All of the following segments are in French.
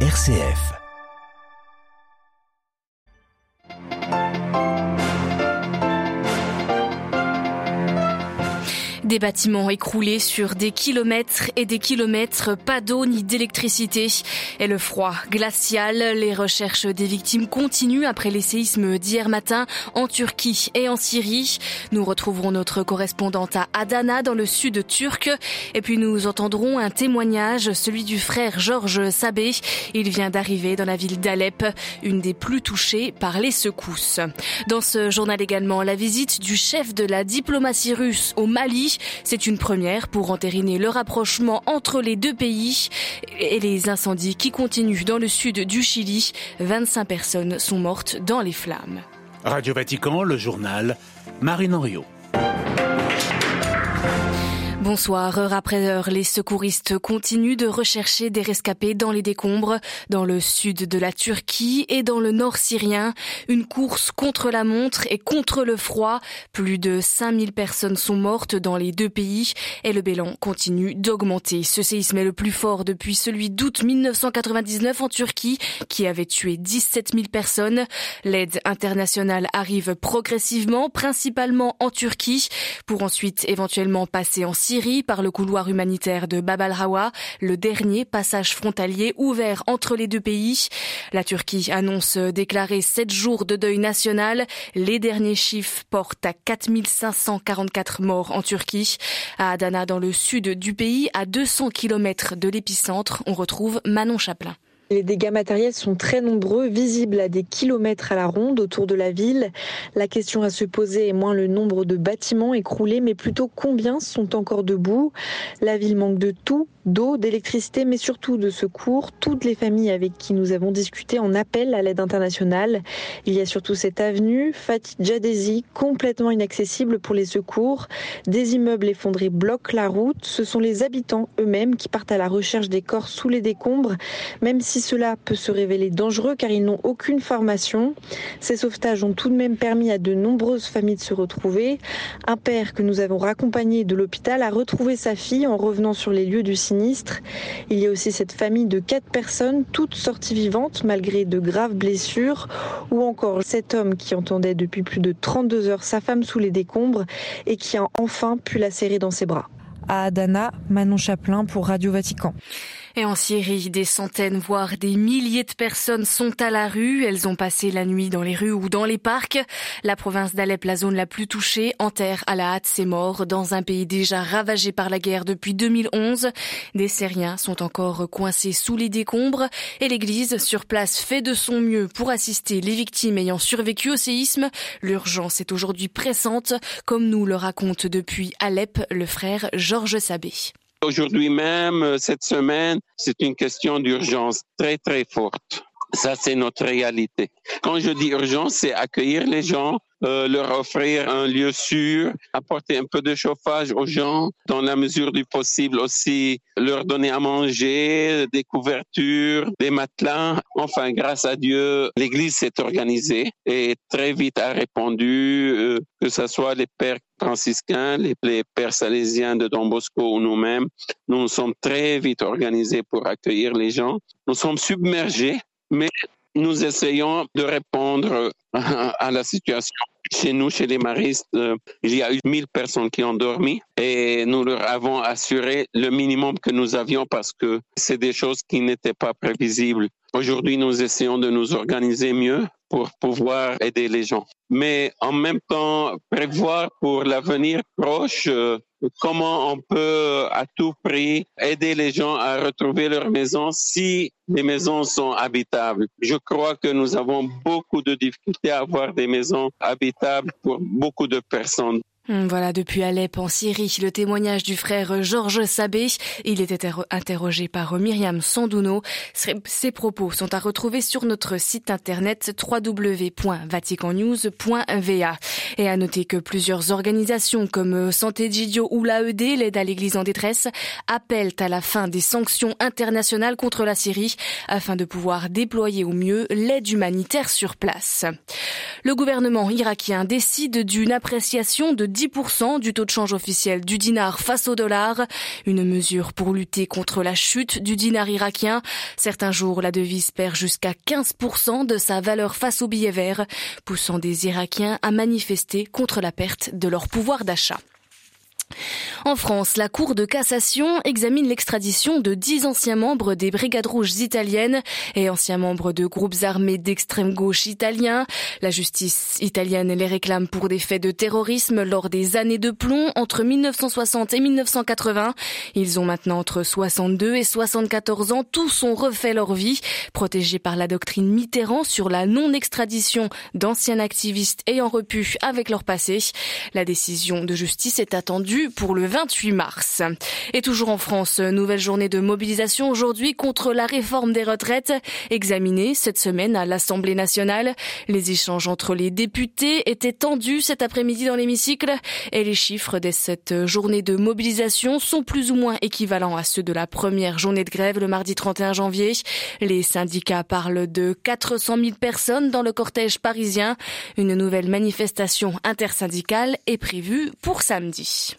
RCF. Des bâtiments écroulés sur des kilomètres et des kilomètres, pas d'eau ni d'électricité. Et le froid glacial, les recherches des victimes continuent après les séismes d'hier matin en Turquie et en Syrie. Nous retrouverons notre correspondante à Adana dans le sud turc. Et puis nous entendrons un témoignage, celui du frère Georges Sabé. Il vient d'arriver dans la ville d'Alep, une des plus touchées par les secousses. Dans ce journal également, la visite du chef de la diplomatie russe au Mali c'est une première pour entériner le rapprochement entre les deux pays et les incendies qui continuent dans le sud du Chili. 25 personnes sont mortes dans les flammes. Radio Vatican, le journal Marine Henriot. Bonsoir. Heure après heure, les secouristes continuent de rechercher des rescapés dans les décombres, dans le sud de la Turquie et dans le nord syrien. Une course contre la montre et contre le froid. Plus de 5000 personnes sont mortes dans les deux pays et le bilan continue d'augmenter. Ce séisme est le plus fort depuis celui d'août 1999 en Turquie, qui avait tué 17 000 personnes. L'aide internationale arrive progressivement, principalement en Turquie, pour ensuite éventuellement passer en Syrie par le couloir humanitaire de Bab al-Hawa, le dernier passage frontalier ouvert entre les deux pays. La Turquie annonce déclarer sept jours de deuil national. Les derniers chiffres portent à 4544 morts en Turquie. À Adana, dans le sud du pays, à 200 km de l'épicentre, on retrouve Manon Chaplin. Les dégâts matériels sont très nombreux, visibles à des kilomètres à la ronde autour de la ville. La question à se poser est moins le nombre de bâtiments écroulés, mais plutôt combien sont encore debout. La ville manque de tout, d'eau, d'électricité, mais surtout de secours. Toutes les familles avec qui nous avons discuté en appellent à l'aide internationale. Il y a surtout cette avenue, Fatih Djadesi, complètement inaccessible pour les secours. Des immeubles effondrés bloquent la route. Ce sont les habitants eux-mêmes qui partent à la recherche des corps sous les décombres, même si cela peut se révéler dangereux car ils n'ont aucune formation. Ces sauvetages ont tout de même permis à de nombreuses familles de se retrouver. Un père que nous avons raccompagné de l'hôpital a retrouvé sa fille en revenant sur les lieux du il y a aussi cette famille de quatre personnes, toutes sorties vivantes malgré de graves blessures, ou encore cet homme qui entendait depuis plus de 32 heures sa femme sous les décombres et qui a enfin pu la serrer dans ses bras. À Adana, Manon Chaplin pour Radio Vatican. Et en Syrie, des centaines, voire des milliers de personnes sont à la rue. Elles ont passé la nuit dans les rues ou dans les parcs. La province d'Alep, la zone la plus touchée, enterre à la hâte ses morts dans un pays déjà ravagé par la guerre depuis 2011. Des Syriens sont encore coincés sous les décombres et l'église sur place fait de son mieux pour assister les victimes ayant survécu au séisme. L'urgence est aujourd'hui pressante, comme nous le raconte depuis Alep le frère Georges Sabé. Aujourd'hui même, euh, cette semaine, c'est une question d'urgence très très forte. Ça, c'est notre réalité. Quand je dis urgence, c'est accueillir les gens, euh, leur offrir un lieu sûr, apporter un peu de chauffage aux gens, dans la mesure du possible aussi leur donner à manger, des couvertures, des matelas. Enfin, grâce à Dieu, l'Église s'est organisée et très vite a répondu, euh, que ce soit les pères franciscains, les, les pères salésiens de Don Bosco ou nous-mêmes. Nous nous sommes très vite organisés pour accueillir les gens. Nous sommes submergés, mais nous essayons de répondre à la situation. Chez nous, chez les maristes, euh, il y a eu 1000 personnes qui ont dormi et nous leur avons assuré le minimum que nous avions parce que c'est des choses qui n'étaient pas prévisibles. Aujourd'hui, nous essayons de nous organiser mieux pour pouvoir aider les gens. Mais en même temps, prévoir pour l'avenir proche euh, comment on peut à tout prix aider les gens à retrouver leur maison si les maisons sont habitables. Je crois que nous avons beaucoup de difficultés à avoir des maisons habitables pour beaucoup de personnes. Hmm, voilà, depuis Alep en Syrie, le témoignage du frère Georges Sabé. Il était interrogé par Myriam Sandouno. Ses propos sont à retrouver sur notre site internet www.vaticannews.va. Et à noter que plusieurs organisations comme Santé Gidio ou l'AED, l'aide à l'église en détresse, appellent à la fin des sanctions internationales contre la Syrie afin de pouvoir déployer au mieux l'aide humanitaire sur place. Le gouvernement irakien décide d'une appréciation de 10% du taux de change officiel du dinar face au dollar. Une mesure pour lutter contre la chute du dinar irakien. Certains jours, la devise perd jusqu'à 15% de sa valeur face au billet vert, poussant des Irakiens à manifester contre la perte de leur pouvoir d'achat. En France, la Cour de cassation examine l'extradition de dix anciens membres des Brigades rouges italiennes et anciens membres de groupes armés d'extrême gauche italiens. La justice italienne les réclame pour des faits de terrorisme lors des années de plomb entre 1960 et 1980. Ils ont maintenant entre 62 et 74 ans. Tous ont refait leur vie, protégés par la doctrine Mitterrand sur la non-extradition d'anciens activistes ayant repu avec leur passé. La décision de justice est attendue pour le 28 mars. Et toujours en France, nouvelle journée de mobilisation aujourd'hui contre la réforme des retraites examinée cette semaine à l'Assemblée nationale. Les échanges entre les députés étaient tendus cet après-midi dans l'hémicycle et les chiffres de cette journée de mobilisation sont plus ou moins équivalents à ceux de la première journée de grève le mardi 31 janvier. Les syndicats parlent de 400 000 personnes dans le cortège parisien. Une nouvelle manifestation intersyndicale est prévue pour samedi.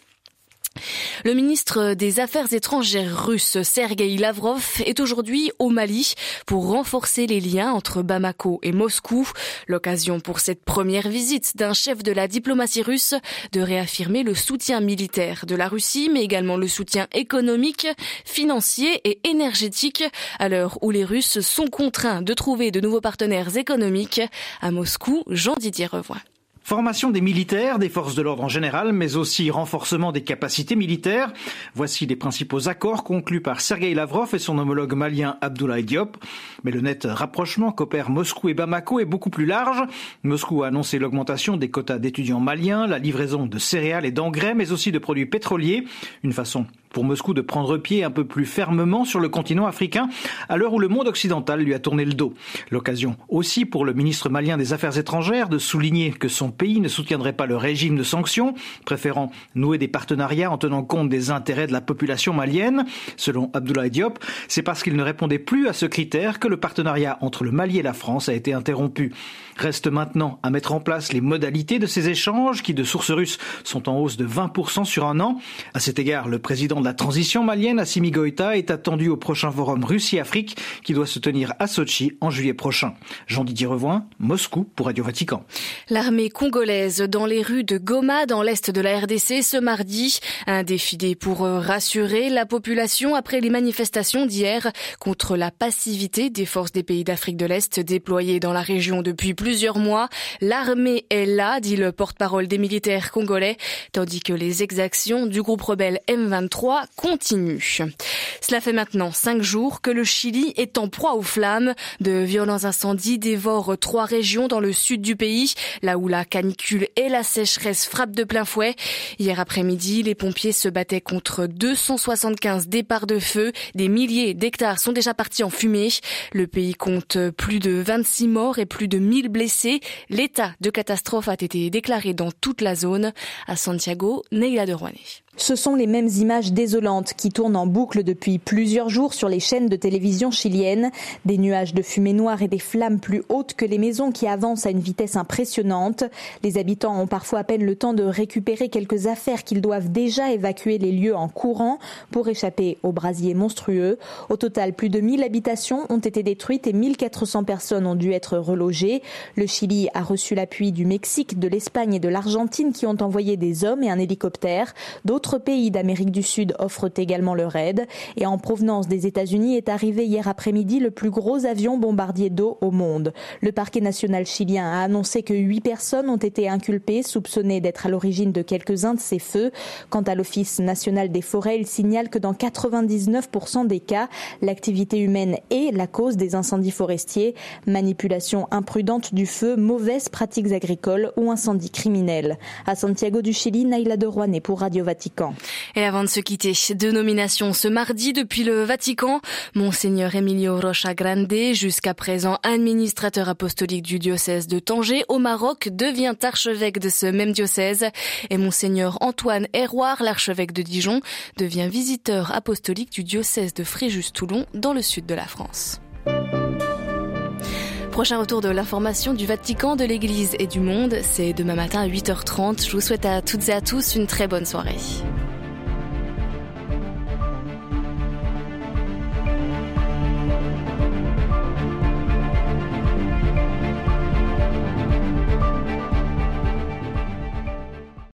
Le ministre des Affaires étrangères russe, Sergei Lavrov, est aujourd'hui au Mali pour renforcer les liens entre Bamako et Moscou. L'occasion pour cette première visite d'un chef de la diplomatie russe de réaffirmer le soutien militaire de la Russie, mais également le soutien économique, financier et énergétique à l'heure où les Russes sont contraints de trouver de nouveaux partenaires économiques. À Moscou, Jean-Didier Revoix. Formation des militaires, des forces de l'ordre en général, mais aussi renforcement des capacités militaires. Voici les principaux accords conclus par Sergei Lavrov et son homologue malien Abdoulaye Diop. Mais le net rapprochement qu'opèrent Moscou et Bamako est beaucoup plus large. Moscou a annoncé l'augmentation des quotas d'étudiants maliens, la livraison de céréales et d'engrais, mais aussi de produits pétroliers. Une façon pour Moscou de prendre pied un peu plus fermement sur le continent africain à l'heure où le monde occidental lui a tourné le dos. L'occasion aussi pour le ministre malien des Affaires étrangères de souligner que son pays ne soutiendrait pas le régime de sanctions, préférant nouer des partenariats en tenant compte des intérêts de la population malienne. Selon Abdoulaye Diop, c'est parce qu'il ne répondait plus à ce critère que le partenariat entre le Mali et la France a été interrompu. Reste maintenant à mettre en place les modalités de ces échanges qui, de sources russes, sont en hausse de 20% sur un an. À cet égard, le président de la transition malienne, Assimi Goïta, est attendu au prochain forum Russie-Afrique qui doit se tenir à Sochi en juillet prochain. Jean-Didier Revoin, Moscou pour Radio Vatican. L'armée congolaise dans les rues de Goma, dans l'est de la RDC, ce mardi. Un défilé pour rassurer la population après les manifestations d'hier contre la passivité des forces des pays d'Afrique de l'Est déployées dans la région depuis plus plusieurs mois. L'armée est là, dit le porte-parole des militaires congolais, tandis que les exactions du groupe rebelle M23 continuent. Cela fait maintenant cinq jours que le Chili est en proie aux flammes. De violents incendies dévorent trois régions dans le sud du pays, là où la canicule et la sécheresse frappent de plein fouet. Hier après-midi, les pompiers se battaient contre 275 départs de feu. Des milliers d'hectares sont déjà partis en fumée. Le pays compte plus de 26 morts et plus de 1000 blessés. L'état de catastrophe a été déclaré dans toute la zone. À Santiago, Neila de Rouanet. Ce sont les mêmes images désolantes qui tournent en boucle depuis plusieurs jours sur les chaînes de télévision chiliennes. Des nuages de fumée noire et des flammes plus hautes que les maisons qui avancent à une vitesse impressionnante. Les habitants ont parfois à peine le temps de récupérer quelques affaires qu'ils doivent déjà évacuer les lieux en courant pour échapper aux brasiers monstrueux. Au total, plus de 1000 habitations ont été détruites et 1400 personnes ont dû être relogées. Le Chili a reçu l'appui du Mexique, de l'Espagne et de l'Argentine qui ont envoyé des hommes et un hélicoptère. D'autres D'autres pays d'Amérique du Sud offrent également leur aide. Et en provenance des États-Unis est arrivé hier après-midi le plus gros avion bombardier d'eau au monde. Le parquet national chilien a annoncé que huit personnes ont été inculpées, soupçonnées d'être à l'origine de quelques-uns de ces feux. Quant à l'Office national des forêts, il signale que dans 99% des cas, l'activité humaine est la cause des incendies forestiers, manipulation imprudente du feu, mauvaises pratiques agricoles ou incendies criminels. À Santiago du Chili, Naila de pour Radio Vatican. Et avant de se quitter, deux nominations ce mardi depuis le Vatican. Monseigneur Emilio Rocha Grande, jusqu'à présent administrateur apostolique du diocèse de Tanger au Maroc, devient archevêque de ce même diocèse. Et Monseigneur Antoine Héroard, l'archevêque de Dijon, devient visiteur apostolique du diocèse de Fréjus-Toulon dans le sud de la France. Prochain retour de l'information du Vatican, de l'Église et du monde, c'est demain matin à 8h30. Je vous souhaite à toutes et à tous une très bonne soirée.